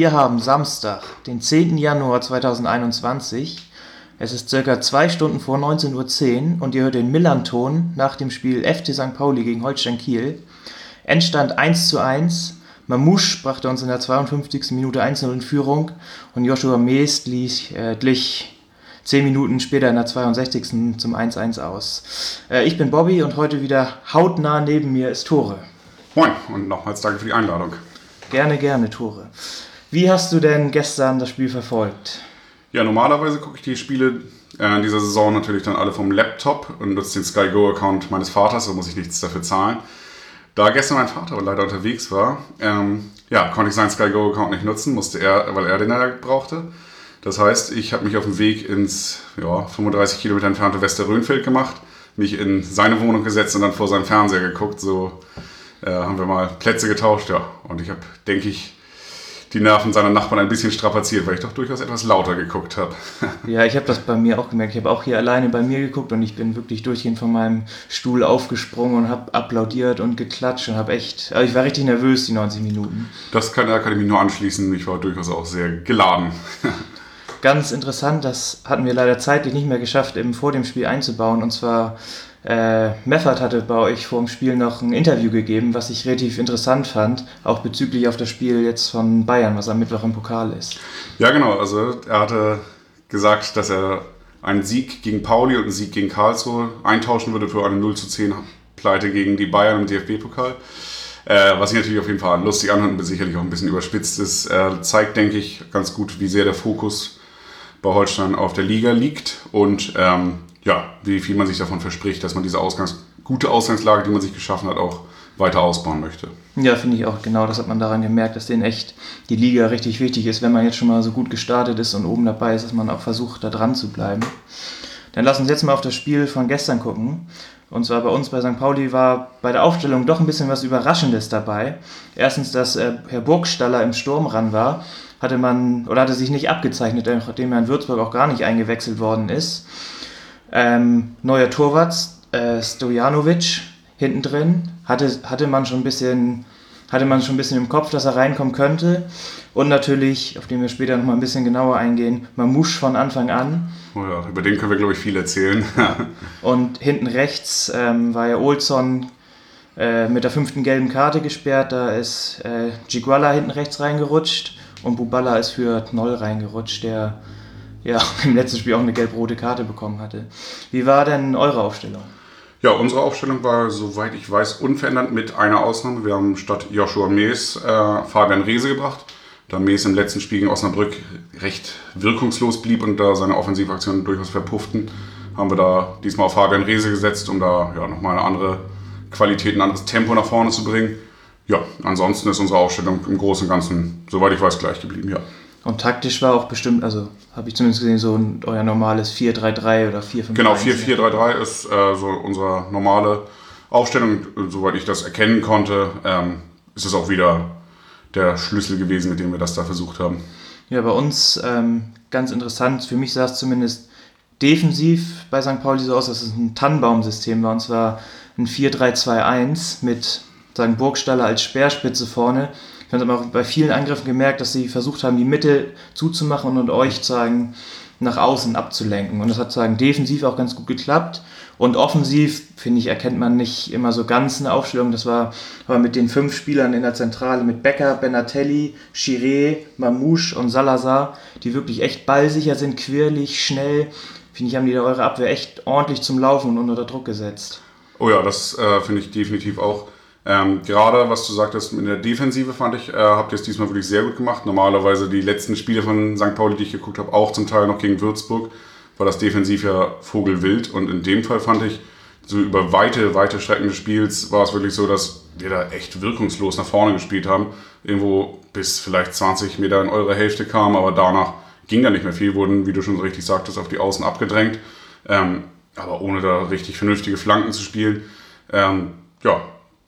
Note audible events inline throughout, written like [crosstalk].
wir haben Samstag, den 10. Januar 2021. Es ist circa zwei Stunden vor 19.10 Uhr und ihr hört den Millanton nach dem Spiel FC St. Pauli gegen Holstein Kiel. Endstand 1 zu 1. Mamouche brachte uns in der 52. Minute 1-0 in Führung und Joshua Mees glich, äh, glich 10 Minuten später in der 62. zum 1-1 aus. Äh, ich bin Bobby und heute wieder hautnah neben mir ist Tore. Moin und nochmals danke für die Einladung. Gerne, gerne, Tore. Wie hast du denn gestern das Spiel verfolgt? Ja, normalerweise gucke ich die Spiele äh, in dieser Saison natürlich dann alle vom Laptop und nutze den Sky Go Account meines Vaters, so muss ich nichts dafür zahlen. Da gestern mein Vater leider unterwegs war, ähm, ja, konnte ich seinen Sky Go Account nicht nutzen, musste er, weil er den ja brauchte. Das heißt, ich habe mich auf dem Weg ins ja, 35 Kilometer entfernte Westerrönfeld gemacht, mich in seine Wohnung gesetzt und dann vor seinem Fernseher geguckt. So äh, haben wir mal Plätze getauscht, ja. Und ich habe, denke ich, die Nerven seiner Nachbarn ein bisschen strapaziert, weil ich doch durchaus etwas lauter geguckt habe. [laughs] ja, ich habe das bei mir auch gemerkt. Ich habe auch hier alleine bei mir geguckt und ich bin wirklich durchgehend von meinem Stuhl aufgesprungen und habe applaudiert und geklatscht und habe echt, also ich war richtig nervös die 90 Minuten. Das kann, da kann ich mich nur anschließen. Ich war durchaus auch sehr geladen. Ganz interessant, das hatten wir leider zeitlich nicht mehr geschafft, eben vor dem Spiel einzubauen. Und zwar äh, Meffert hatte bei euch vor dem Spiel noch ein Interview gegeben, was ich relativ interessant fand, auch bezüglich auf das Spiel jetzt von Bayern, was am Mittwoch im Pokal ist. Ja, genau. Also er hatte gesagt, dass er einen Sieg gegen Pauli und einen Sieg gegen Karlsruhe eintauschen würde für eine 0 zu 10 Pleite gegen die Bayern im DFB-Pokal. Äh, was sich natürlich auf jeden Fall lustig anhört und sicherlich auch ein bisschen überspitzt ist. Er zeigt, denke ich, ganz gut, wie sehr der Fokus bei Holstein auf der Liga liegt und ähm, ja, wie viel man sich davon verspricht, dass man diese Ausgangs gute Ausgangslage, die man sich geschaffen hat, auch weiter ausbauen möchte. Ja, finde ich auch genau. Das hat man daran gemerkt, dass denen echt die Liga richtig wichtig ist, wenn man jetzt schon mal so gut gestartet ist und oben dabei ist, dass man auch versucht, da dran zu bleiben. Dann lass uns jetzt mal auf das Spiel von gestern gucken. Und zwar bei uns bei St. Pauli war bei der Aufstellung doch ein bisschen was Überraschendes dabei. Erstens, dass äh, Herr Burgstaller im Sturm ran war, hatte man oder hatte sich nicht abgezeichnet, nachdem er in Würzburg auch gar nicht eingewechselt worden ist. Ähm, neuer Torwart, äh, Stojanovic, hinten drin. Hatte, hatte man schon ein bisschen hatte man schon ein bisschen im Kopf, dass er reinkommen könnte. Und natürlich, auf den wir später nochmal ein bisschen genauer eingehen, Mamouche von Anfang an. Oh ja, über den können wir, glaube ich, viel erzählen. [laughs] und hinten rechts ähm, war ja Olson äh, mit der fünften gelben Karte gesperrt. Da ist äh, Giguala hinten rechts reingerutscht und Bubala ist für Knoll reingerutscht, der ja [laughs] im letzten Spiel auch eine gelb-rote Karte bekommen hatte. Wie war denn eure Aufstellung? Ja, unsere Aufstellung war, soweit ich weiß, unverändert mit einer Ausnahme. Wir haben statt Joshua Mees äh, Fabian Reese gebracht. Da Mees im letzten Spiel gegen Osnabrück recht wirkungslos blieb und da seine Offensivaktionen durchaus verpufften, haben wir da diesmal auf Fabian Reese gesetzt, um da ja, nochmal eine andere Qualität, ein anderes Tempo nach vorne zu bringen. Ja, ansonsten ist unsere Aufstellung im Großen und Ganzen, soweit ich weiß, gleich geblieben, ja. Und taktisch war auch bestimmt, also habe ich zumindest gesehen, so ein, euer normales 4-3-3 oder 4-5-1. Genau, 4-4-3-3 ist äh, so unsere normale Aufstellung. Soweit ich das erkennen konnte, ähm, ist es auch wieder der Schlüssel gewesen, mit dem wir das da versucht haben. Ja, bei uns ähm, ganz interessant, für mich sah es zumindest defensiv bei St. Pauli so aus, dass es ein Tannenbaum-System war. Und zwar ein 4-3-2-1 mit sagen, Burgstaller als Speerspitze vorne ich habe auch bei vielen Angriffen gemerkt, dass sie versucht haben, die Mitte zuzumachen und euch sagen, nach außen abzulenken. Und das hat sagen defensiv auch ganz gut geklappt. Und offensiv, finde ich, erkennt man nicht immer so ganz eine Aufstellung. Das war aber mit den fünf Spielern in der Zentrale, mit Becker, Benatelli, Chiré, Mamouche und Salazar, die wirklich echt ballsicher sind, quirlig, schnell. Finde ich, haben die da eure Abwehr echt ordentlich zum Laufen und unter Druck gesetzt. Oh ja, das äh, finde ich definitiv auch. Ähm, gerade was du sagtest in der Defensive fand ich, äh, habt ihr es diesmal wirklich sehr gut gemacht. Normalerweise die letzten Spiele von St. Pauli, die ich geguckt habe, auch zum Teil noch gegen Würzburg, war das defensiv ja vogelwild. Und in dem Fall fand ich, so über weite, weite Strecken des Spiels war es wirklich so, dass wir da echt wirkungslos nach vorne gespielt haben. Irgendwo bis vielleicht 20 Meter in eure Hälfte kam, aber danach ging da nicht mehr viel, wurden, wie du schon so richtig sagtest, auf die Außen abgedrängt. Ähm, aber ohne da richtig vernünftige Flanken zu spielen. Ähm, ja,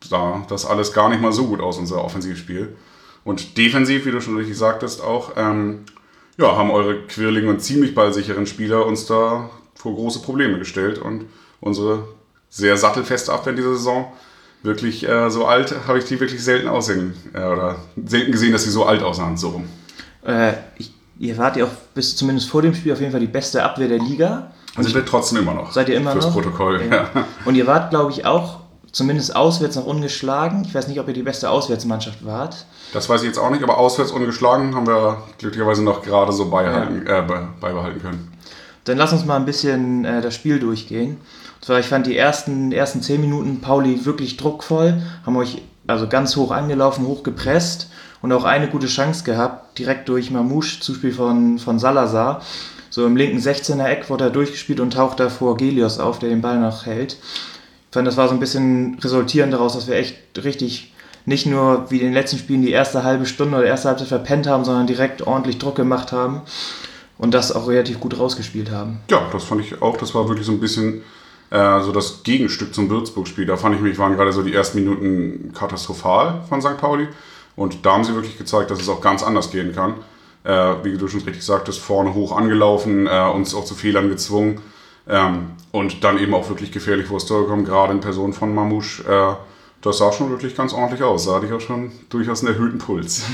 sah das alles gar nicht mal so gut aus, unser Offensivspiel. Und defensiv, wie du schon richtig sagtest, auch, ähm, ja, haben eure quirligen und ziemlich ballsicheren Spieler uns da vor große Probleme gestellt und unsere sehr sattelfeste Abwehr in dieser Saison wirklich äh, so alt habe ich die wirklich selten aussehen äh, oder selten gesehen, dass sie so alt aussahen, so rum. Äh, ich, ihr wart ja auch bis zumindest vor dem Spiel auf jeden Fall die beste Abwehr der Liga. Und sind wir trotzdem immer noch. Seid ihr immer fürs noch? Protokoll, Ja. ja. Und ihr wart, glaube ich, auch zumindest auswärts noch ungeschlagen. Ich weiß nicht, ob ihr die beste Auswärtsmannschaft wart. Das weiß ich jetzt auch nicht, aber auswärts ungeschlagen haben wir glücklicherweise noch gerade so beibehalten, äh, be- beibehalten können. Dann lass uns mal ein bisschen äh, das Spiel durchgehen. Und zwar, ich fand die ersten, ersten zehn Minuten Pauli wirklich druckvoll, haben euch also ganz hoch angelaufen, hoch gepresst und auch eine gute Chance gehabt, direkt durch Mamouche, Zuspiel von, von Salazar. So im linken 16er Eck wurde er durchgespielt und taucht da vor Gelios auf, der den Ball noch hält. Fand, das war so ein bisschen resultierend daraus, dass wir echt richtig nicht nur wie in den letzten Spielen die erste halbe Stunde oder erste Halbzeit verpennt haben, sondern direkt ordentlich Druck gemacht haben und das auch relativ gut rausgespielt haben. Ja, das fand ich auch. Das war wirklich so ein bisschen äh, so das Gegenstück zum Würzburg-Spiel. Da fand ich mich, waren gerade so die ersten Minuten katastrophal von St. Pauli. Und da haben sie wirklich gezeigt, dass es auch ganz anders gehen kann. Äh, wie du schon richtig sagtest, vorne hoch angelaufen, äh, uns auch zu Fehlern gezwungen. Ähm, und dann eben auch wirklich gefährlich vor das Tor gekommen, gerade in Person von Mamouche. Äh, das sah schon wirklich ganz ordentlich aus. Da hatte ich auch schon durchaus einen erhöhten Puls.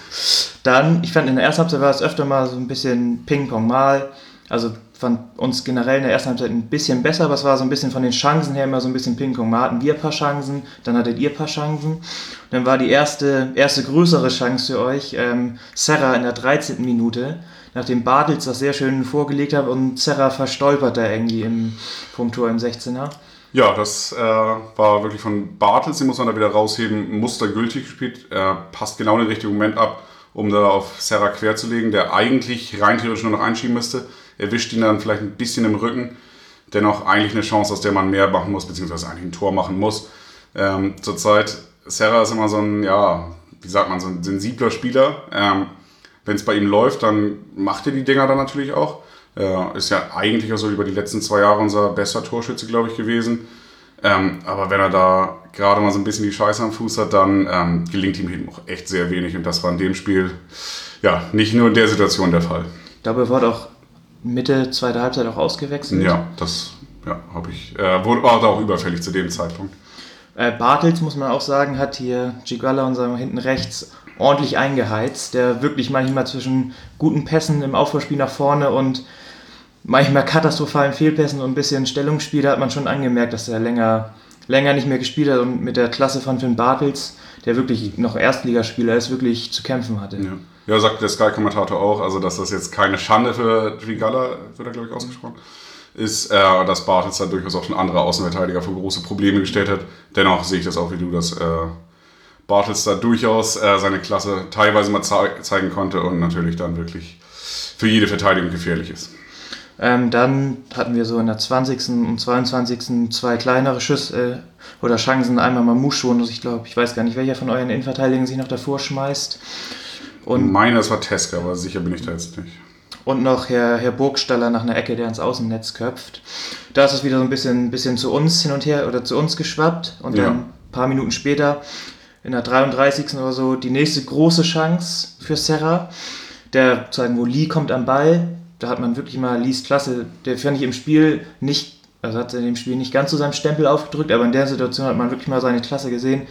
[laughs] Dann, ich fand in der ersten Halbzeit war es öfter mal so ein bisschen Ping-Pong mal. Also fand uns generell in der ersten Halbzeit ein bisschen besser, aber es war so ein bisschen von den Chancen her immer so ein bisschen Ping-Pong. Mal hatten wir ein paar Chancen, dann hattet ihr ein paar Chancen. Dann war die erste, erste größere Chance für euch ähm, Serra in der 13. Minute, nachdem Bartels das sehr schön vorgelegt hat und Serra verstolpert da irgendwie im, vom Tor im 16er. Ja, das äh, war wirklich von Bartels, den muss man da wieder rausheben, mustergültig gespielt. Er passt genau den richtigen Moment ab, um da auf Serra querzulegen, der eigentlich rein theoretisch nur noch einschieben müsste. Erwischt ihn dann vielleicht ein bisschen im Rücken. Dennoch eigentlich eine Chance, aus der man mehr machen muss, beziehungsweise eigentlich ein Tor machen muss. Ähm, zurzeit, Serra ist immer so ein, ja, wie sagt man, so ein sensibler Spieler. Ähm, Wenn es bei ihm läuft, dann macht er die Dinger dann natürlich auch. Äh, ist ja eigentlich auch so über die letzten zwei Jahre unser bester Torschütze, glaube ich, gewesen. Ähm, aber wenn er da gerade mal so ein bisschen die Scheiße am Fuß hat, dann ähm, gelingt ihm hinten auch echt sehr wenig. Und das war in dem Spiel ja nicht nur in der Situation der Fall. Er wurde auch Mitte, zweite Halbzeit auch ausgewechselt. Ja, das ja, habe ich. Äh, wurde, war auch überfällig zu dem Zeitpunkt. Äh, Bartels, muss man auch sagen, hat hier Gigala, unser hinten rechts, ordentlich eingeheizt. Der wirklich manchmal zwischen guten Pässen im Aufbauspiel nach vorne und manchmal katastrophalen Fehlpässen und ein bisschen Stellungsspiel, da hat man schon angemerkt, dass er länger, länger nicht mehr gespielt hat und mit der Klasse von Finn Bartels, der wirklich noch Erstligaspieler ist, wirklich zu kämpfen hatte. Ja, ja sagt der Sky-Kommentator auch, also dass das jetzt keine Schande für Trigalla, wird er glaube ich ausgesprochen, ist, äh, dass Bartels da durchaus auch schon andere Außenverteidiger vor große Probleme gestellt hat. Dennoch sehe ich das auch wie du, dass äh, Bartels da durchaus äh, seine Klasse teilweise mal zei zeigen konnte und natürlich dann wirklich für jede Verteidigung gefährlich ist. Ähm, dann hatten wir so in der 20. und 22. zwei kleinere Schüsse äh, oder Chancen. Einmal Mamouche und ich glaube, ich weiß gar nicht, welcher von euren Innenverteidigern sich noch davor schmeißt. Und meine, es war Teska, aber sicher bin ich da jetzt nicht. Und noch Herr, Herr Burgstaller nach einer Ecke, der ins Außennetz köpft. Da ist es wieder so ein bisschen, bisschen zu uns hin und her oder zu uns geschwappt. Und dann ein paar Minuten später, in der 33. oder so, die nächste große Chance für Serra. Der zeigen, wo Lee kommt am Ball. Da hat man wirklich mal Lees Klasse, der fand ich im Spiel nicht, also hat er in dem Spiel nicht ganz so seinen Stempel aufgedrückt, aber in der Situation hat man wirklich mal seine Klasse gesehen.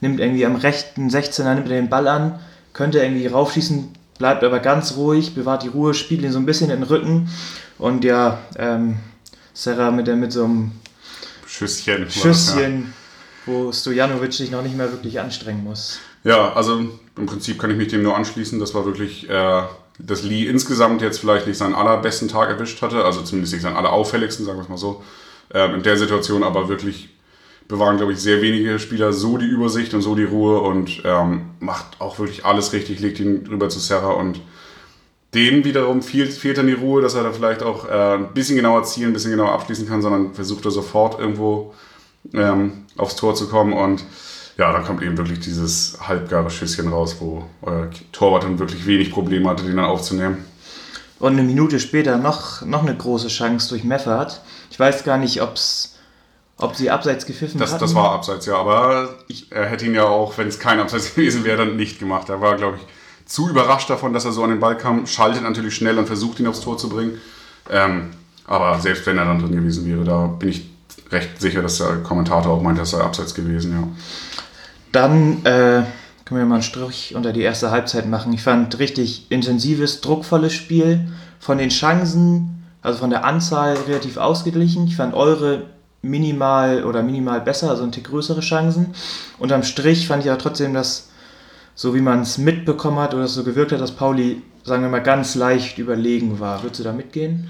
Nimmt irgendwie am rechten 16er, nimmt er den Ball an, könnte irgendwie raufschießen, bleibt aber ganz ruhig, bewahrt die Ruhe, spielt ihn so ein bisschen in den Rücken. Und ja, ähm, Serra mit, der, mit so einem Schüsschen. das, ja. Schüsschen, wo Stojanovic sich noch nicht mehr wirklich anstrengen muss. Ja, also im Prinzip kann ich mich dem nur anschließen. Das war wirklich, äh, dass Lee insgesamt jetzt vielleicht nicht seinen allerbesten Tag erwischt hatte, also zumindest nicht seinen allerauffälligsten, sagen wir es mal so. Ähm, in der Situation aber wirklich bewahren, glaube ich, sehr wenige Spieler so die Übersicht und so die Ruhe und ähm, macht auch wirklich alles richtig, legt ihn rüber zu Serra und dem wiederum fehlt, fehlt dann die Ruhe, dass er da vielleicht auch äh, ein bisschen genauer zielen, ein bisschen genauer abschließen kann, sondern versucht er sofort irgendwo ähm, aufs Tor zu kommen und ja, dann kommt eben wirklich dieses halbgare Schüsschen raus, wo euer Torwart dann wirklich wenig Probleme hatte, den dann aufzunehmen. Und eine Minute später noch, noch eine große Chance durch Meffert. Ich weiß gar nicht, ob's, ob sie abseits gepfiffen Das, hatten. das war abseits, ja, aber ich, er hätte ihn ja auch, wenn es kein Abseits [laughs] gewesen wäre, dann nicht gemacht. Er war, glaube ich, zu überrascht davon, dass er so an den Ball kam. Schaltet natürlich schnell und versucht ihn aufs Tor zu bringen. Ähm, aber selbst wenn er dann drin gewesen wäre, da bin ich recht sicher, dass der Kommentator auch meint, das sei abseits gewesen, ja. Dann äh, können wir mal einen Strich unter die erste Halbzeit machen. Ich fand richtig intensives, druckvolles Spiel. Von den Chancen, also von der Anzahl relativ ausgeglichen. Ich fand eure minimal oder minimal besser, also ein Tick größere Chancen. Unterm Strich fand ich aber trotzdem, dass so wie man es mitbekommen hat oder es so gewirkt hat, dass Pauli, sagen wir mal, ganz leicht überlegen war. Würdest du da mitgehen?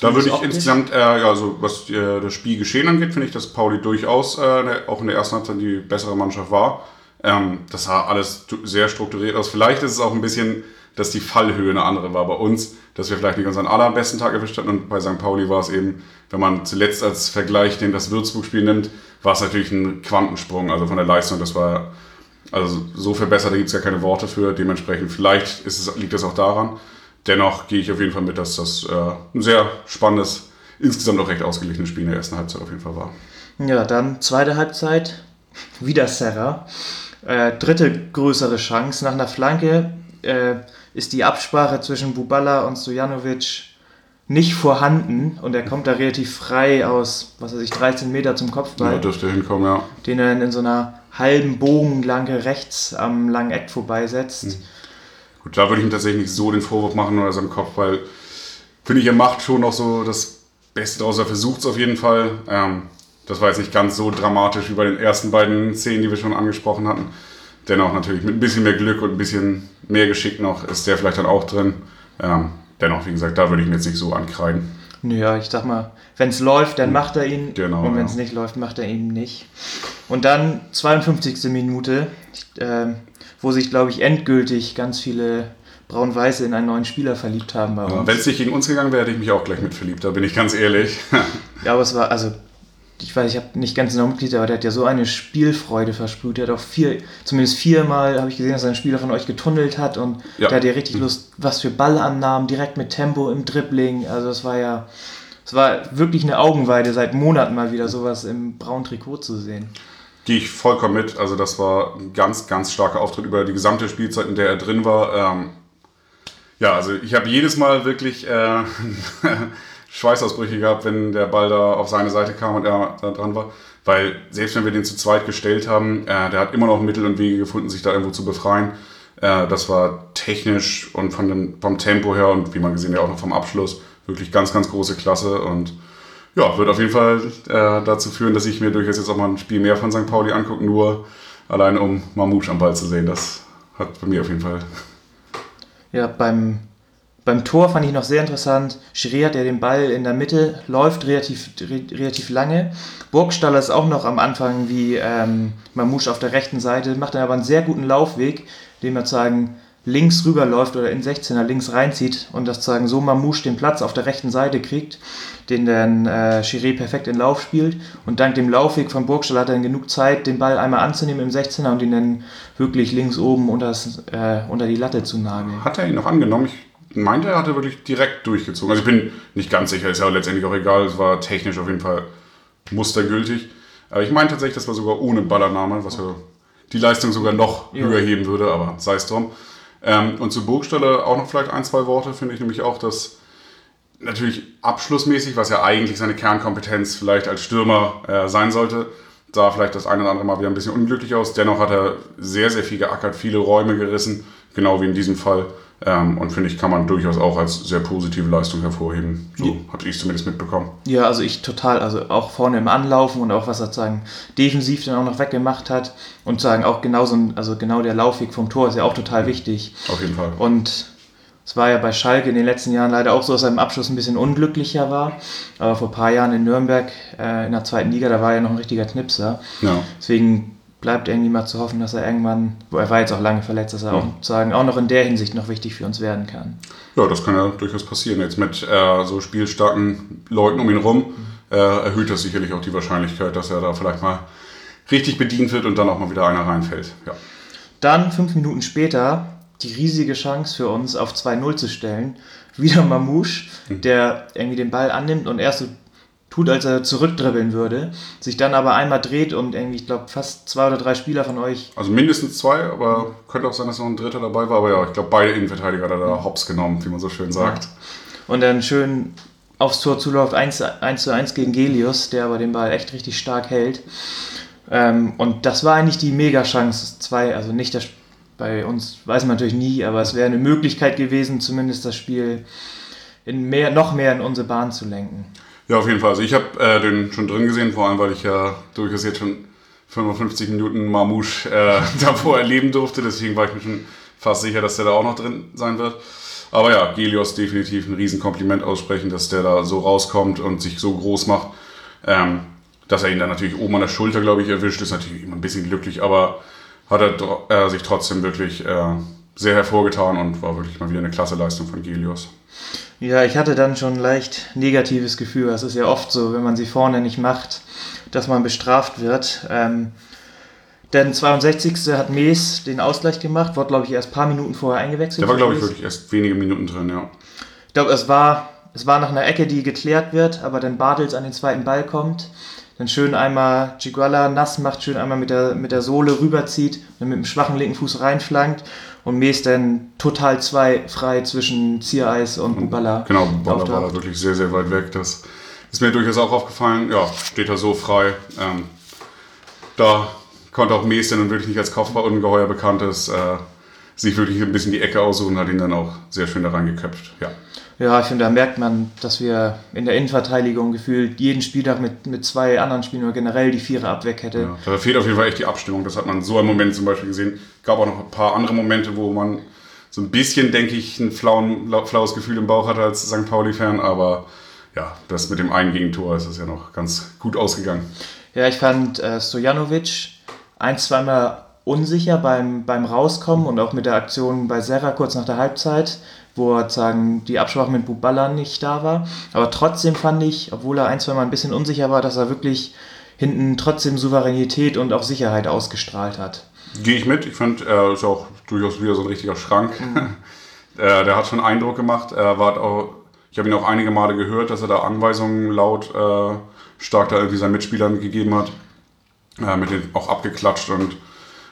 Da würde ich insgesamt, äh, ja, also was äh, das Spiel geschehen angeht, finde ich, dass Pauli durchaus äh, auch in der ersten Halbzeit die bessere Mannschaft war. Ähm, das sah alles sehr strukturiert aus. Vielleicht ist es auch ein bisschen, dass die Fallhöhe eine andere war bei uns, dass wir vielleicht nicht unseren allerbesten Tag erwischt hatten. Und bei St. Pauli war es eben, wenn man zuletzt als Vergleich den das Würzburg-Spiel nimmt, war es natürlich ein Quantensprung, also von der Leistung. Das war also so verbessert, da gibt es ja keine Worte für. Dementsprechend, vielleicht ist es, liegt das auch daran. Dennoch gehe ich auf jeden Fall mit, dass das äh, ein sehr spannendes, insgesamt auch recht ausgeglichenes Spiel in der ersten Halbzeit auf jeden Fall war. Ja, dann zweite Halbzeit, wieder Serra. Äh, dritte größere Chance. Nach einer Flanke äh, ist die Absprache zwischen Bubala und Stojanovic nicht vorhanden und er kommt da relativ frei aus, was weiß ich, 13 Meter zum Kopfball. Ja, dürfte hinkommen, ja. Den er in so einer halben Bogenlange rechts am langen Eck vorbeisetzt. Mhm. Gut, da würde ich ihm tatsächlich nicht so den Vorwurf machen oder seinem Kopfball. Finde ich, er macht schon noch so das Beste draus. Er versucht es auf jeden Fall. Ähm, das war jetzt nicht ganz so dramatisch wie bei den ersten beiden Szenen, die wir schon angesprochen hatten. Dennoch natürlich mit ein bisschen mehr Glück und ein bisschen mehr Geschick noch ist der vielleicht dann auch drin. Ähm, dennoch, wie gesagt, da würde ich ihn jetzt nicht so ankreiden. Ja, ich sag mal, wenn es läuft, dann macht er ihn. Genau, und wenn es ja. nicht läuft, macht er ihn nicht. Und dann 52. Minute, äh, wo sich, glaube ich, endgültig ganz viele Braun-Weiße in einen neuen Spieler verliebt haben bei uns. Wenn es nicht gegen uns gegangen wäre, hätte ich mich auch gleich mit verliebt, da bin ich ganz ehrlich. ja, aber es war, also ich weiß, ich habe nicht ganz genau Mitglied, aber der hat ja so eine Spielfreude versprüht. Der hat auch vier, zumindest viermal habe ich gesehen, dass ein Spieler von euch getunnelt hat und ja. der hat ja richtig Lust, was für Ballannahmen, direkt mit Tempo im Dribbling. Also es war ja, es war wirklich eine Augenweide, seit Monaten mal wieder sowas im braunen Trikot zu sehen. Gehe ich vollkommen mit. Also das war ein ganz, ganz starker Auftritt über die gesamte Spielzeit, in der er drin war. Ähm, ja, also ich habe jedes Mal wirklich äh, [laughs] Schweißausbrüche gehabt, wenn der Ball da auf seine Seite kam und er da dran war. Weil selbst wenn wir den zu zweit gestellt haben, äh, der hat immer noch Mittel und Wege gefunden, sich da irgendwo zu befreien. Äh, das war technisch und von dem, vom Tempo her und wie man gesehen ja auch noch vom Abschluss wirklich ganz, ganz große Klasse und ja, wird auf jeden Fall äh, dazu führen, dass ich mir durchaus jetzt auch mal ein Spiel mehr von St. Pauli angucke, nur allein um Mamouche am Ball zu sehen. Das hat bei mir auf jeden Fall. Ja, beim beim Tor fand ich noch sehr interessant, Schirier, der den Ball in der Mitte läuft, relativ, re, relativ lange. Burgstaller ist auch noch am Anfang wie ähm, Mamouche auf der rechten Seite, macht dann aber einen sehr guten Laufweg, den man sagen links rüberläuft oder in 16er links reinzieht und das sagen so Mamouche den Platz auf der rechten Seite kriegt, den dann äh, Chiré perfekt in Lauf spielt und dank dem Laufweg von Burgstall hat er dann genug Zeit, den Ball einmal anzunehmen im 16er und ihn dann wirklich links oben unter, das, äh, unter die Latte zu nageln. Hat er ihn noch angenommen? Ich meinte, er hatte wirklich direkt durchgezogen. Also ich bin nicht ganz sicher, ist ja letztendlich auch egal. Es war technisch auf jeden Fall mustergültig. Aber ich meine tatsächlich, das war sogar ohne Ballername, was ja die Leistung sogar noch ja. höher heben würde, aber sei es drum. Ähm, und zu Burgstelle auch noch vielleicht ein, zwei Worte, finde ich nämlich auch, dass natürlich abschlussmäßig, was ja eigentlich seine Kernkompetenz vielleicht als Stürmer äh, sein sollte, sah vielleicht das eine oder andere Mal wieder ein bisschen unglücklich aus. Dennoch hat er sehr, sehr viel geackert, viele Räume gerissen, genau wie in diesem Fall. Ähm, und finde ich, kann man durchaus auch als sehr positive Leistung hervorheben. So ja. hatte ich zumindest mitbekommen. Ja, also ich total, also auch vorne im Anlaufen und auch was er sagen, defensiv dann auch noch weggemacht hat und sagen auch genauso, also genau der Laufweg vom Tor ist ja auch total wichtig. Auf jeden Fall. Und es war ja bei Schalke in den letzten Jahren leider auch so, dass er im Abschluss ein bisschen unglücklicher war. Aber vor ein paar Jahren in Nürnberg äh, in der zweiten Liga, da war er noch ein richtiger Knipser. Ja. Deswegen bleibt irgendwie mal zu hoffen, dass er irgendwann, wo er war jetzt auch lange verletzt, dass er auch, sagen, auch noch in der Hinsicht noch wichtig für uns werden kann. Ja, das kann ja durchaus passieren. Jetzt mit äh, so spielstarken Leuten um ihn rum äh, erhöht das sicherlich auch die Wahrscheinlichkeit, dass er da vielleicht mal richtig bedient wird und dann auch mal wieder einer reinfällt. Ja. Dann fünf Minuten später die riesige Chance für uns auf 2-0 zu stellen. Wieder Mamouche, mhm. der irgendwie den Ball annimmt und erst so tut, als er zurückdribbeln würde, sich dann aber einmal dreht und irgendwie, ich glaube, fast zwei oder drei Spieler von euch. Also mindestens zwei, aber könnte auch sein, dass noch ein dritter dabei war. Aber ja, ich glaube, beide Innenverteidiger hat er da hops genommen, wie man so schön sagt. Und dann schön aufs Tor zuläuft, 1, 1 zu 1 gegen Gelius, der aber den Ball echt richtig stark hält. Ähm, und das war eigentlich die Mega-Chance. Zwei, also nicht das, bei uns weiß man natürlich nie, aber es wäre eine Möglichkeit gewesen, zumindest das Spiel in mehr, noch mehr in unsere Bahn zu lenken. Ja, auf jeden Fall. Also ich habe äh, den schon drin gesehen, vor allem weil ich ja durchaus jetzt schon 55 Minuten Mamouche äh, [laughs] davor erleben durfte. Deswegen war ich mir schon fast sicher, dass der da auch noch drin sein wird. Aber ja, Gelios definitiv ein Riesenkompliment aussprechen, dass der da so rauskommt und sich so groß macht. Ähm, dass er ihn dann natürlich oben an der Schulter, glaube ich, erwischt, ist natürlich immer ein bisschen glücklich, aber hat er äh, sich trotzdem wirklich äh, sehr hervorgetan und war wirklich mal wieder eine klasse Leistung von Gelios. Ja, ich hatte dann schon leicht negatives Gefühl. Das ist ja oft so, wenn man sie vorne nicht macht, dass man bestraft wird. Ähm, denn 62. hat Mees den Ausgleich gemacht, wurde, glaube ich, erst ein paar Minuten vorher eingewechselt. Der war, glaube ich, wirklich erst wenige Minuten drin, ja. Ich glaube, es war, es war nach einer Ecke, die geklärt wird, aber dann Bartels an den zweiten Ball kommt. Dann schön einmal Chiguala nass macht, schön einmal mit der, mit der Sohle rüberzieht, dann mit dem schwachen linken Fuß reinflankt und Mees dann total zwei frei zwischen Ziereis und Bubala. Genau, Bubala war da wirklich sehr, sehr weit weg. Das ist mir durchaus auch aufgefallen. Ja, steht da so frei. Ähm, da konnte auch Mees, der nun wirklich nicht als Kopfballungeheuer bekannt ist, äh, sich wirklich ein bisschen die Ecke aussuchen, hat ihn dann auch sehr schön da reingeköpft. Ja. Ja, ich finde, da merkt man, dass wir in der Innenverteidigung gefühlt jeden Spieltag mit, mit zwei anderen Spielen oder generell die Vierer-Abweckkette. Ja, da fehlt auf jeden Fall echt die Abstimmung. Das hat man so im Moment zum Beispiel gesehen. Gab auch noch ein paar andere Momente, wo man so ein bisschen, denke ich, ein flauen, flaues Gefühl im Bauch hatte als St. Pauli-Fan. Aber ja, das mit dem einen Gegentor ist es ja noch ganz gut ausgegangen. Ja, ich fand äh, Stojanovic ein, zweimal unsicher beim, beim Rauskommen und auch mit der Aktion bei Serra kurz nach der Halbzeit wo er sagen, die Absprache mit Buballa nicht da war. Aber trotzdem fand ich, obwohl er ein, zwei Mal ein bisschen unsicher war, dass er wirklich hinten trotzdem Souveränität und auch Sicherheit ausgestrahlt hat. Gehe ich mit. Ich finde, er ist auch durchaus wieder so ein richtiger Schrank. Mhm. [laughs] der hat schon Eindruck gemacht. Er war auch, ich habe ihn auch einige Male gehört, dass er da Anweisungen laut äh, stark da irgendwie seinen Mitspielern gegeben hat. Äh, mit denen auch abgeklatscht und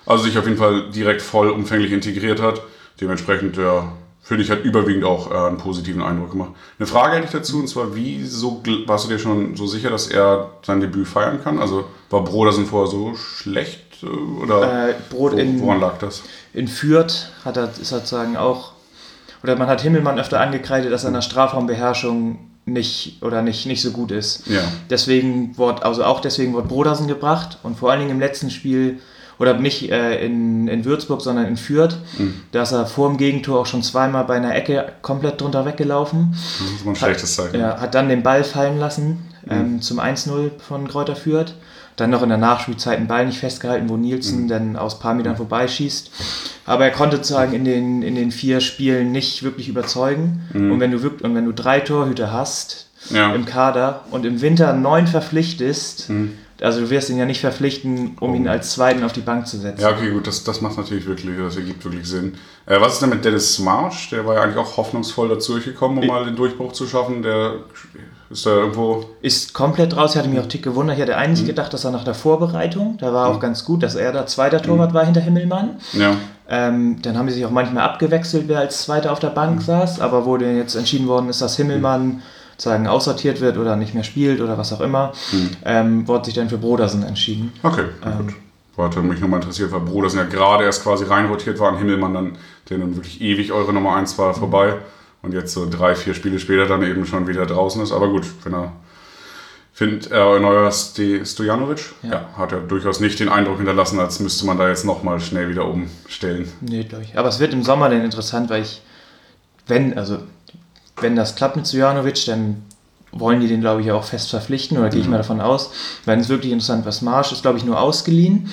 also sich auf jeden Fall direkt vollumfänglich integriert hat. Dementsprechend, ja, finde ich, hat überwiegend auch äh, einen positiven Eindruck gemacht. Eine Frage hätte ich dazu, und zwar, wieso warst du dir schon so sicher, dass er sein Debüt feiern kann? Also war Brodersen vorher so schlecht? Äh, oder äh, Brot wo, in, woran lag das? In Fürth hat er, ist sozusagen auch, oder man hat Himmelmann öfter angekreidet, dass er in der Strafraumbeherrschung nicht oder nicht, nicht so gut ist. Ja. Deswegen wurde, also auch deswegen wurde Brodersen gebracht und vor allen Dingen im letzten Spiel oder nicht äh, in, in Würzburg, sondern in Fürth. Mhm. Da ist er vor dem Gegentor auch schon zweimal bei einer Ecke komplett drunter weggelaufen. Das ist ein schlechtes Zeichen. Ja, hat dann den Ball fallen lassen mhm. ähm, zum 1-0 von Kräuter Fürth. Dann noch in der Nachspielzeit einen Ball nicht festgehalten, wo Nielsen mhm. dann aus ein paar Metern vorbeischießt. Aber er konnte sozusagen in den, in den vier Spielen nicht wirklich überzeugen. Mhm. Und, wenn du, und wenn du drei Torhüter hast ja. im Kader und im Winter neun verpflichtest, mhm. Also du wirst ihn ja nicht verpflichten, um oh. ihn als Zweiten auf die Bank zu setzen. Ja, okay, gut, das, das macht natürlich wirklich, das ergibt wirklich Sinn. Äh, was ist denn mit Dennis Smarsh? Der war ja eigentlich auch hoffnungsvoll dazu gekommen, um ich mal den Durchbruch zu schaffen. Der ist da irgendwo... Ist komplett raus. Ich hatte mich auch dick gewundert. Ich hatte eigentlich mhm. gedacht, dass er nach der Vorbereitung, da war mhm. auch ganz gut, dass er der zweite Torwart mhm. war hinter Himmelmann. Ja. Ähm, dann haben sie sich auch manchmal abgewechselt, wer als Zweiter auf der Bank mhm. saß. Aber wo denn jetzt entschieden worden ist, dass Himmelmann sozusagen aussortiert wird oder nicht mehr spielt oder was auch immer, hm. ähm, wurde sich dann für Brodersen entschieden. Okay, ähm, gut. Warte, mich nochmal interessiert, weil Brodersen ja gerade erst quasi reinrotiert war, an Himmelmann dann, der nun wirklich ewig eure Nummer 1 war, vorbei und jetzt so drei, vier Spiele später dann eben schon wieder draußen ist. Aber gut, wenn er findet er neuer Stojanovic, ja. ja. hat er durchaus nicht den Eindruck hinterlassen, als müsste man da jetzt nochmal schnell wieder umstellen. Nee, glaube ich. Aber es wird im Sommer dann interessant, weil ich, wenn, also wenn das klappt mit Sujanovic, dann wollen die den, glaube ich, auch fest verpflichten, oder gehe ich mhm. mal davon aus. Wenn es wirklich interessant was Marsch ist, glaube ich, nur ausgeliehen.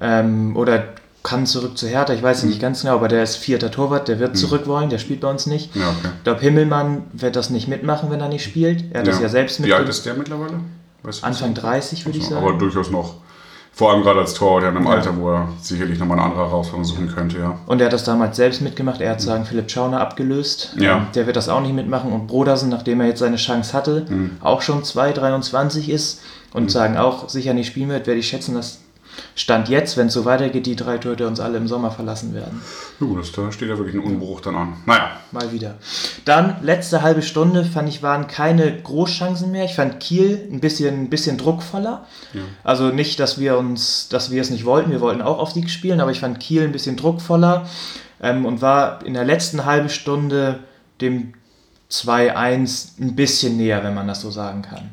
Ähm, oder kann zurück zu Hertha, ich weiß mhm. nicht ganz genau, aber der ist vierter Torwart, der wird mhm. zurück wollen, der spielt bei uns nicht. Ja, okay. Ich glaube, Himmelmann wird das nicht mitmachen, wenn er nicht spielt. Er hat ja. das ja selbst mit. Wie alt ist der mittlerweile? Weißt du Anfang 30, würde ich sagen. Aber durchaus noch Vor allem gerade als Torwart in einem ja. Alter, wo er sicherlich nochmal eine andere Herausforderung suchen könnte, ja. Und er hat das damals selbst mitgemacht. Er hat sagen Philipp Schauner abgelöst. Ja. Ähm, der wird das auch nicht mitmachen. Und Brodersen, nachdem er jetzt seine Chance hatte, mhm. auch schon 2,23 ist und mhm. sagen auch sicher nicht spielen wird, werde ich schätzen, dass Stand jetzt, wenn es so weitergeht, die drei Torhüter uns alle im Sommer verlassen werden. Ja, das, da steht ja wirklich ein Unbruch dann an. Naja. Mal wieder. Dann, letzte halbe Stunde, fand ich, waren keine Großchancen mehr. Ich fand Kiel ein bisschen, ein bisschen druckvoller. Ja. Also nicht, dass wir uns, dass wir es nicht wollten, wir wollten auch auf Sieg spielen, aber ich fand Kiel ein bisschen druckvoller ähm, und war in der letzten halben Stunde dem 2-1 ein bisschen näher, wenn man das so sagen kann.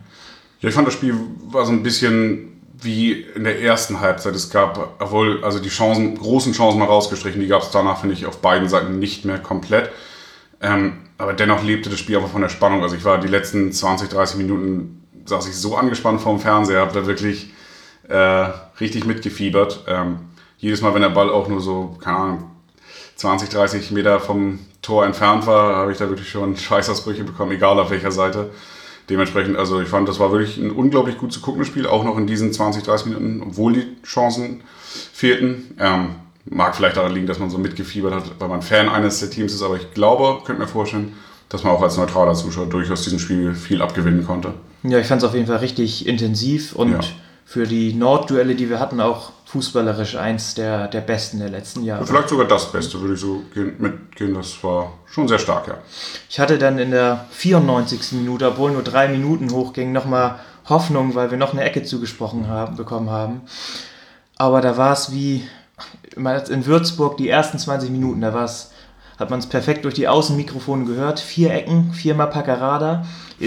Ja, ich fand das Spiel war so ein bisschen wie in der ersten Halbzeit. Es gab, obwohl, also die Chancen, großen Chancen mal rausgestrichen, die gab es danach, finde ich, auf beiden Seiten nicht mehr komplett. Ähm, aber dennoch lebte das Spiel einfach von der Spannung. Also ich war die letzten 20, 30 Minuten, saß ich so angespannt vorm Fernseher, habe da wirklich äh, richtig mitgefiebert. Ähm, jedes Mal, wenn der Ball auch nur so, keine Ahnung, 20, 30 Meter vom Tor entfernt war, habe ich da wirklich schon [laughs] Scheißausbrüche bekommen, egal auf welcher Seite. Dementsprechend, also ich fand, das war wirklich ein unglaublich gut zu guckendes Spiel, auch noch in diesen 20, 30 Minuten, obwohl die Chancen fehlten. Ähm, mag vielleicht daran liegen, dass man so mitgefiebert hat, weil man Fan eines der Teams ist, aber ich glaube, könnte mir vorstellen, dass man auch als neutraler Zuschauer durchaus diesem Spiel viel abgewinnen konnte. Ja, ich fand es auf jeden Fall richtig intensiv und ja. Für die Nordduelle, die wir hatten, auch fußballerisch eins der, der besten der letzten Jahre. Vielleicht sogar das Beste, würde ich so mitgehen. Das war schon sehr stark, ja. Ich hatte dann in der 94. Minute, obwohl nur drei Minuten hochging, nochmal Hoffnung, weil wir noch eine Ecke zugesprochen haben, bekommen haben. Aber da war es wie in Würzburg die ersten 20 Minuten, da war es hat man es perfekt durch die Außenmikrofone gehört. Vier Ecken, viermal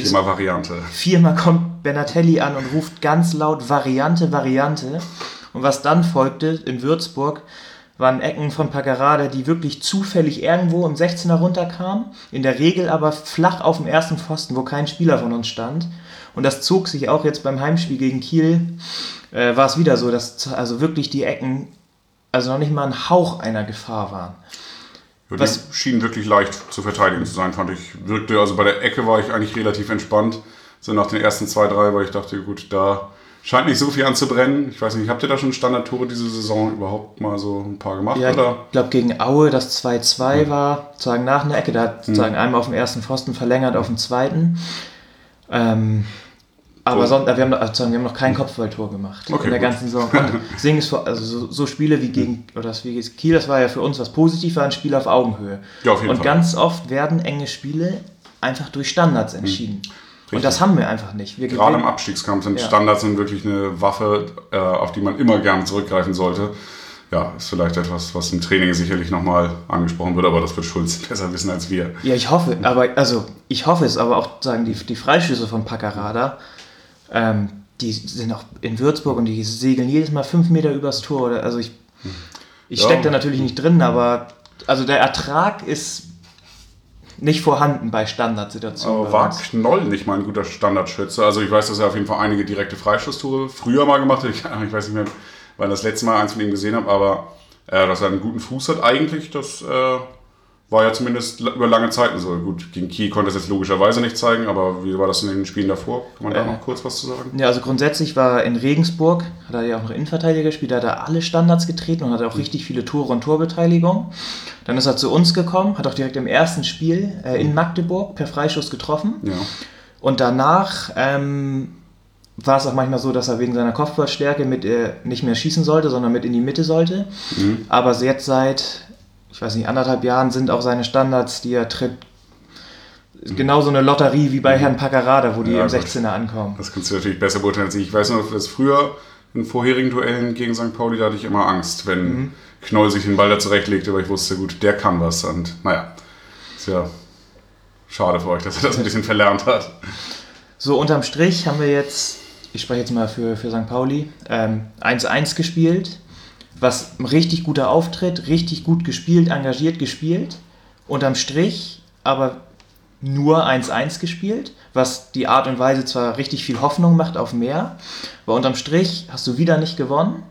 Paccarada. Viermal Variante. Viermal kommt Benatelli an und ruft ganz laut Variante, Variante. Und was dann folgte in Würzburg, waren Ecken von Paccarada, die wirklich zufällig irgendwo im 16er runterkamen, in der Regel aber flach auf dem ersten Pfosten, wo kein Spieler von uns stand. Und das zog sich auch jetzt beim Heimspiel gegen Kiel, äh, war es wieder so, dass also wirklich die Ecken, also noch nicht mal ein Hauch einer Gefahr waren. Ja, Was schien wirklich leicht zu verteidigen zu sein, fand ich. Wirkte, also bei der Ecke war ich eigentlich relativ entspannt. So nach den ersten zwei, drei, weil ich dachte, gut, da scheint nicht so viel anzubrennen. Ich weiß nicht, habt ihr da schon Standardtore diese Saison überhaupt mal so ein paar gemacht? Ja, oder? ich glaube gegen Aue das 2-2 ja. war, sozusagen nach einer Ecke, da hat sozusagen mhm. einmal auf dem ersten Pfosten verlängert auf dem zweiten. Ähm, aber so. sonst, wir, haben, also wir haben noch kein hm. Kopfballtor gemacht okay, in der gut. ganzen Saison. [laughs] Deswegen ist also so, so, Spiele wie gegen oder das wie Kiel, das war ja für uns was Positives, ein Spiel auf Augenhöhe. Ja, auf jeden Und Fall. ganz oft werden enge Spiele einfach durch Standards hm. entschieden. Mhm. Und das haben wir einfach nicht. Wir Gerade im Abstiegskampf sind ja. Standards sind wirklich eine Waffe, äh, auf die man immer gerne zurückgreifen sollte. Ja, ist vielleicht etwas, was im Training sicherlich nochmal angesprochen wird, aber das wird Schulz [laughs] besser wissen als wir. Ja, ich hoffe, aber also ich hoffe es, aber auch sagen die, die Freischüsse von Paccarada, ähm, die sind auch in Würzburg und die segeln jedes Mal fünf Meter übers Tor. Oder, also ich, ich ja. stecke da natürlich nicht drin, aber also der Ertrag ist nicht vorhanden bei Standardsituationen. Aber war Knoll nicht mal ein guter Standardschütze? Also ich weiß, dass er auf jeden Fall einige direkte Freischusstore früher mal gemacht hat. Ich, [laughs] ich weiß nicht mehr, wann das letzte Mal eins von ihm gesehen habe, aber äh, dass er einen guten Fuß hat eigentlich, das äh, war ja zumindest über lange Zeiten so. Gut, gegen Kiel konnte es jetzt logischerweise nicht zeigen, aber wie war das in den Spielen davor? Kann man da äh, noch kurz was zu sagen? Ja, also grundsätzlich war in Regensburg, hat er ja auch noch Innenverteidiger gespielt, da hat er alle Standards getreten und hat auch mhm. richtig viele Tore und Torbeteiligung. Dann ist er zu uns gekommen, hat auch direkt im ersten Spiel äh, in Magdeburg per Freischuss getroffen. Ja. Und danach ähm, war es auch manchmal so, dass er wegen seiner Kopfballstärke mit äh, nicht mehr schießen sollte, sondern mit in die Mitte sollte. Mhm. Aber jetzt seit ich weiß nicht, anderthalb Jahren sind auch seine Standards, die er tritt, genauso eine Lotterie wie bei Herrn Paccarada, wo die ja, im 16er ankommen. Das kannst du natürlich besser beurteilen als ich. Ich weiß noch, dass früher in vorherigen Duellen gegen St. Pauli, da hatte ich immer Angst, wenn mhm. Knoll sich den Ball da zurechtlegte, weil ich wusste, gut, der kann was. Und naja, ist ja schade für euch, dass er das ein bisschen verlernt hat. So, unterm Strich haben wir jetzt, ich spreche jetzt mal für, für St. Pauli, 1-1 ähm, gespielt was ein richtig guter Auftritt, richtig gut gespielt, engagiert gespielt. Unterm Strich aber nur 1-1 gespielt, was die Art und Weise zwar richtig viel Hoffnung macht auf mehr, aber unterm Strich hast du wieder nicht gewonnen,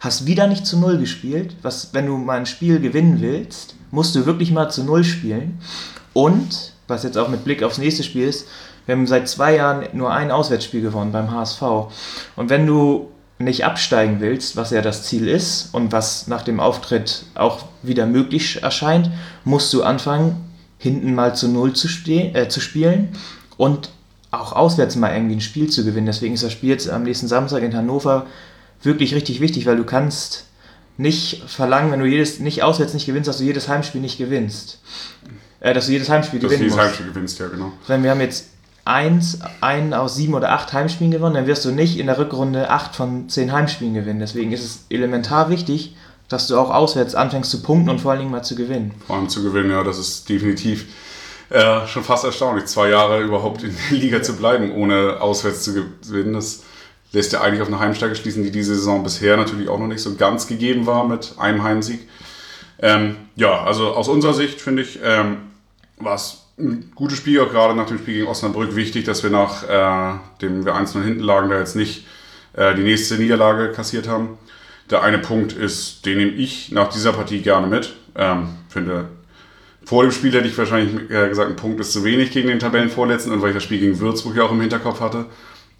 hast wieder nicht zu Null gespielt, was, wenn du mal ein Spiel gewinnen willst, musst du wirklich mal zu Null spielen. Und, was jetzt auch mit Blick aufs nächste Spiel ist, wir haben seit zwei Jahren nur ein Auswärtsspiel gewonnen beim HSV. Und wenn du nicht absteigen willst, was ja das Ziel ist und was nach dem Auftritt auch wieder möglich erscheint, musst du anfangen, hinten mal zu Null zu, äh, zu spielen und auch auswärts mal irgendwie ein Spiel zu gewinnen. Deswegen ist das Spiel jetzt am nächsten Samstag in Hannover wirklich richtig wichtig, weil du kannst nicht verlangen, wenn du jedes nicht auswärts nicht gewinnst, dass du jedes Heimspiel nicht gewinnst. Äh, dass du jedes Heimspiel dass gewinnen du jedes musst. Heimspiel gewinnst, ja genau. Wir haben jetzt eins, einen aus sieben oder acht Heimspielen gewonnen, dann wirst du nicht in der Rückrunde acht von zehn Heimspielen gewinnen. Deswegen ist es elementar wichtig, dass du auch auswärts anfängst zu punkten und vor allen Dingen mal zu gewinnen. Vor allem zu gewinnen, ja, das ist definitiv äh, schon fast erstaunlich, zwei Jahre überhaupt in der Liga zu bleiben, ohne auswärts zu gewinnen. Das lässt ja eigentlich auf eine Heimstärke schließen, die diese Saison bisher natürlich auch noch nicht so ganz gegeben war mit einem Heimsieg. Ähm, ja, also aus unserer Sicht finde ich, ähm, war es ein gutes Spiel, auch gerade nach dem Spiel gegen Osnabrück wichtig, dass wir nach äh, dem wir 1-0 hinten lagen, da jetzt nicht äh, die nächste Niederlage kassiert haben. Der eine Punkt ist, den nehme ich nach dieser Partie gerne mit. Ähm, finde, vor dem Spiel hätte ich wahrscheinlich äh, gesagt, ein Punkt ist zu wenig gegen den Tabellenvorletzten und weil ich das Spiel gegen Würzburg ja auch im Hinterkopf hatte.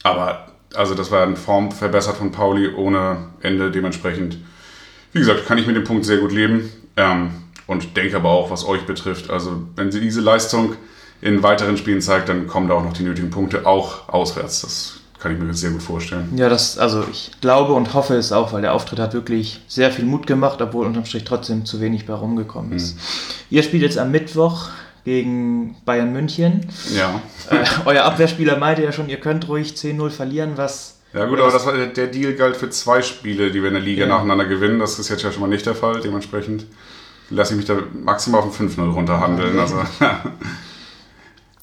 Aber also das war in Form verbessert von Pauli ohne Ende. Dementsprechend, wie gesagt, kann ich mit dem Punkt sehr gut leben. Ähm, und denke aber auch, was euch betrifft, also wenn sie diese Leistung in weiteren Spielen zeigt, dann kommen da auch noch die nötigen Punkte, auch auswärts. Das kann ich mir sehr gut vorstellen. Ja, das, also ich glaube und hoffe es auch, weil der Auftritt hat wirklich sehr viel Mut gemacht, obwohl unterm Strich trotzdem zu wenig bei rumgekommen ist. Mhm. Ihr spielt jetzt am Mittwoch gegen Bayern München. Ja. Äh, euer Abwehrspieler meinte ja schon, ihr könnt ruhig 10-0 verlieren, was. Ja gut, aber das war, der Deal galt für zwei Spiele, die wir in der Liga ja. nacheinander gewinnen. Das ist jetzt ja schon mal nicht der Fall. Dementsprechend lasse ich mich da maximal auf ein 5-0 runterhandeln. Also. [laughs]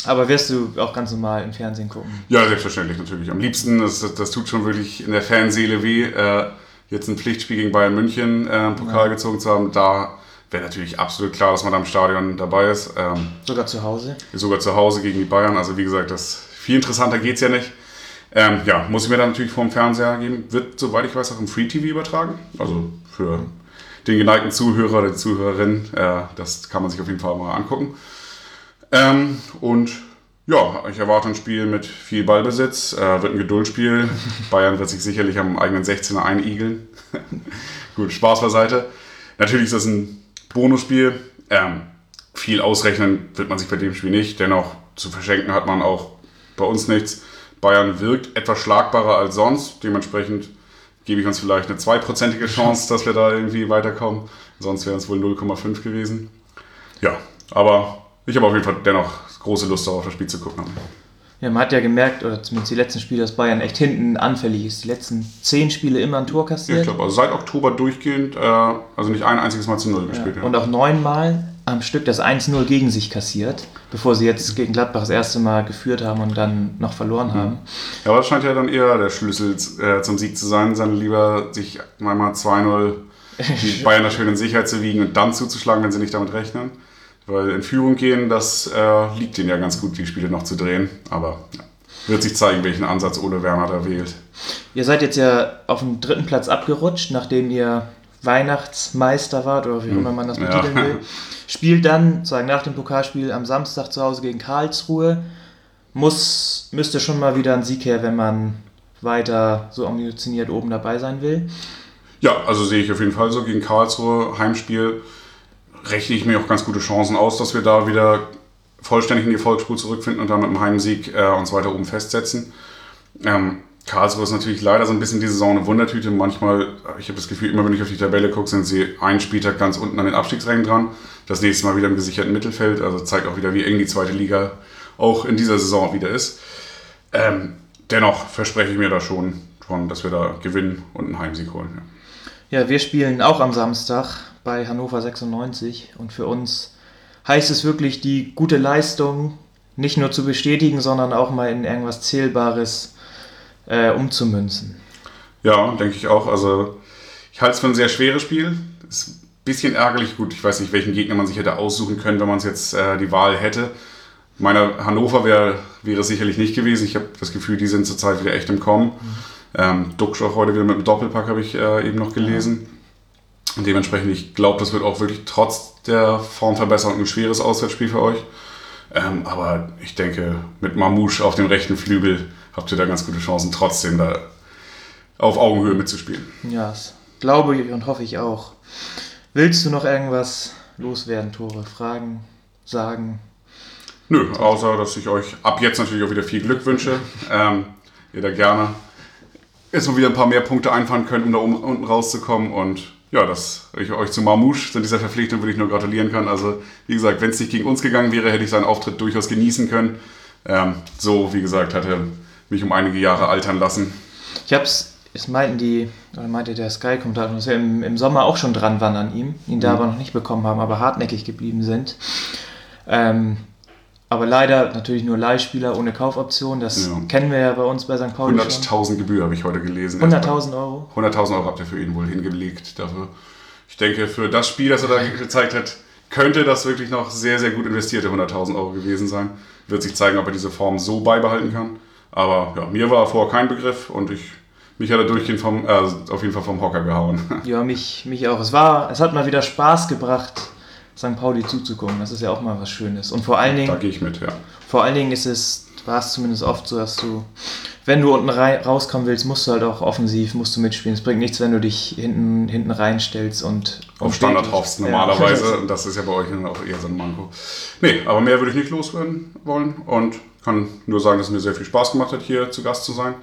Aber wirst du auch ganz normal im Fernsehen gucken? Ja, selbstverständlich natürlich. Am liebsten, das, das tut schon wirklich in der Fanseele weh, äh, jetzt ein Pflichtspiel gegen Bayern München äh, Pokal ja. gezogen zu haben. Da wäre natürlich absolut klar, dass man da im Stadion dabei ist. Ähm, sogar zu Hause? Sogar zu Hause gegen die Bayern. Also wie gesagt, das viel interessanter geht es ja nicht. Ähm, ja, muss ich mir dann natürlich vor dem Fernseher geben. Wird, soweit ich weiß, auch im Free TV übertragen. Also für den geneigten Zuhörer oder die Zuhörerin, äh, das kann man sich auf jeden Fall mal angucken. Ähm, und ja, ich erwarte ein Spiel mit viel Ballbesitz, äh, wird ein Geduldsspiel. [laughs] Bayern wird sich sicherlich am eigenen 16er einigeln. [laughs] Gut, Spaß beiseite. Natürlich ist das ein Bonusspiel. Ähm, viel ausrechnen wird man sich bei dem Spiel nicht. Dennoch zu verschenken hat man auch bei uns nichts. Bayern wirkt etwas schlagbarer als sonst. Dementsprechend gebe ich uns vielleicht eine zweiprozentige Chance, dass wir da irgendwie weiterkommen. Sonst wären es wohl 0,5 gewesen. Ja, aber ich habe auf jeden Fall dennoch große Lust darauf, das Spiel zu gucken. Ja, man hat ja gemerkt, oder zumindest die letzten Spiele, dass Bayern echt hinten anfällig ist. Die letzten zehn Spiele immer ein Tor kassiert. Ja, ich glaube, also seit Oktober durchgehend, äh, also nicht ein einziges Mal zu Null gespielt. Ja. Und auch neunmal am Stück das 1-0 gegen sich kassiert, bevor sie jetzt gegen Gladbach das erste Mal geführt haben und dann noch verloren haben. Ja, aber das scheint ja dann eher der Schlüssel äh, zum Sieg zu sein, sondern lieber sich einmal 2-0 die [laughs] Bayern da schön in Sicherheit zu wiegen und dann zuzuschlagen, wenn sie nicht damit rechnen. Weil in Führung gehen, das äh, liegt ihnen ja ganz gut, die Spiele noch zu drehen. Aber ja, wird sich zeigen, welchen Ansatz Ole Werner da wählt. Ihr seid jetzt ja auf dem dritten Platz abgerutscht, nachdem ihr Weihnachtsmeister wart oder wie hm. immer man das betiteln ja. will. [laughs] Spielt dann, sagen nach dem Pokalspiel am Samstag zu Hause gegen Karlsruhe. Muss, müsste schon mal wieder ein Sieg her, wenn man weiter so ambitioniert oben dabei sein will. Ja, also sehe ich auf jeden Fall so gegen Karlsruhe Heimspiel rechne ich mir auch ganz gute Chancen aus, dass wir da wieder vollständig in die Erfolgsspur zurückfinden und dann mit einem Heimsieg äh, uns weiter oben festsetzen. Ähm, Karlsruhe ist natürlich leider so ein bisschen die Saison eine Wundertüte. Manchmal, ich habe das Gefühl, immer wenn ich auf die Tabelle gucke, sind sie einen Spieltag ganz unten an den Abstiegsrängen dran. Das nächste Mal wieder im gesicherten Mittelfeld. Also zeigt auch wieder, wie eng die zweite Liga auch in dieser Saison wieder ist. Ähm, dennoch verspreche ich mir da schon, schon, dass wir da gewinnen und einen Heimsieg holen. Ja. ja, wir spielen auch am Samstag bei Hannover 96. Und für uns heißt es wirklich, die gute Leistung nicht nur zu bestätigen, sondern auch mal in irgendwas Zählbares äh, umzumünzen. Ja, denke ich auch. Also ich halte es für ein sehr schweres Spiel. Ist ein bisschen ärgerlich. Gut, ich weiß nicht, welchen Gegner man sich hätte aussuchen können, wenn man es jetzt äh, die Wahl hätte. Meiner Hannover wär, wäre es sicherlich nicht gewesen. Ich habe das Gefühl, die sind zurzeit wieder echt im Kommen. Mhm. Ähm, Duxch auch heute wieder mit dem Doppelpack, habe ich äh, eben noch gelesen. Und dementsprechend, ich glaube, das wird auch wirklich trotz der Formverbesserung ein schweres Auswärtsspiel für euch. Ähm, aber ich denke, mit Mamouche auf dem rechten Flügel habt ihr da ganz gute Chancen, trotzdem da auf Augenhöhe mitzuspielen. Ja, das glaube ich und hoffe ich auch. Willst du noch irgendwas loswerden, Tore? Fragen, sagen? Nö, außer dass ich euch ab jetzt natürlich auch wieder viel Glück wünsche. [laughs] Ähm, ihr da gerne jetzt mal wieder ein paar mehr Punkte einfahren könnt, um da unten rauszukommen. Und ja, dass ich euch zu Marmouche zu dieser Verpflichtung würde ich nur gratulieren kann. Also, wie gesagt, wenn es nicht gegen uns gegangen wäre, hätte ich seinen Auftritt durchaus genießen können. Ähm, so, wie gesagt, hat er mich um einige Jahre altern lassen. Ich hab's, es meinten die, oder meinte der Sky-Kommentator, dass wir im, im Sommer auch schon dran waren an ihm, ihn da mhm. aber noch nicht bekommen haben, aber hartnäckig geblieben sind. Ähm, aber leider natürlich nur Leihspieler ohne Kaufoption. Das ja. kennen wir ja bei uns bei St. Pauli. 100.000 Gebühr habe ich heute gelesen. 100.000 Euro? 100.000 Euro habt ihr für ihn wohl hingelegt. Dafür. Ich denke, für das Spiel, das er da gezeigt hat, könnte das wirklich noch sehr, sehr gut investierte 100.000 Euro gewesen sein. Wird sich zeigen, ob er diese Form so beibehalten kann. Aber ja, mir war vorher kein Begriff und ich mich hat er durchgehend vom, äh, auf jeden Fall vom Hocker gehauen. [laughs] Ja, mich, mich auch. Es war, es hat mal wieder Spaß gebracht, St. Pauli zuzugucken. Das ist ja auch mal was Schönes. Und vor allen Dingen. Da gehe ich mit, ja. Vor allen Dingen ist es, war es zumindest oft so, dass du, wenn du unten rein, rauskommen willst, musst du halt auch offensiv, musst du mitspielen. Es bringt nichts, wenn du dich hinten, hinten reinstellst und. Auf Standard hoffst normalerweise. Ja. [laughs] Und das ist ja bei euch auch eher so ein Manko. Nee, aber mehr würde ich nicht loswerden wollen. Und kann nur sagen, dass es mir sehr viel Spaß gemacht hat, hier zu Gast zu sein.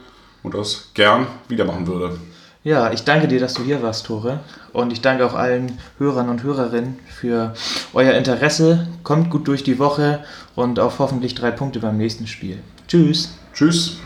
Und das gern wieder machen würde. Ja, ich danke dir, dass du hier warst, Tore. Und ich danke auch allen Hörern und Hörerinnen für euer Interesse. Kommt gut durch die Woche und auf hoffentlich drei Punkte beim nächsten Spiel. Tschüss. Tschüss.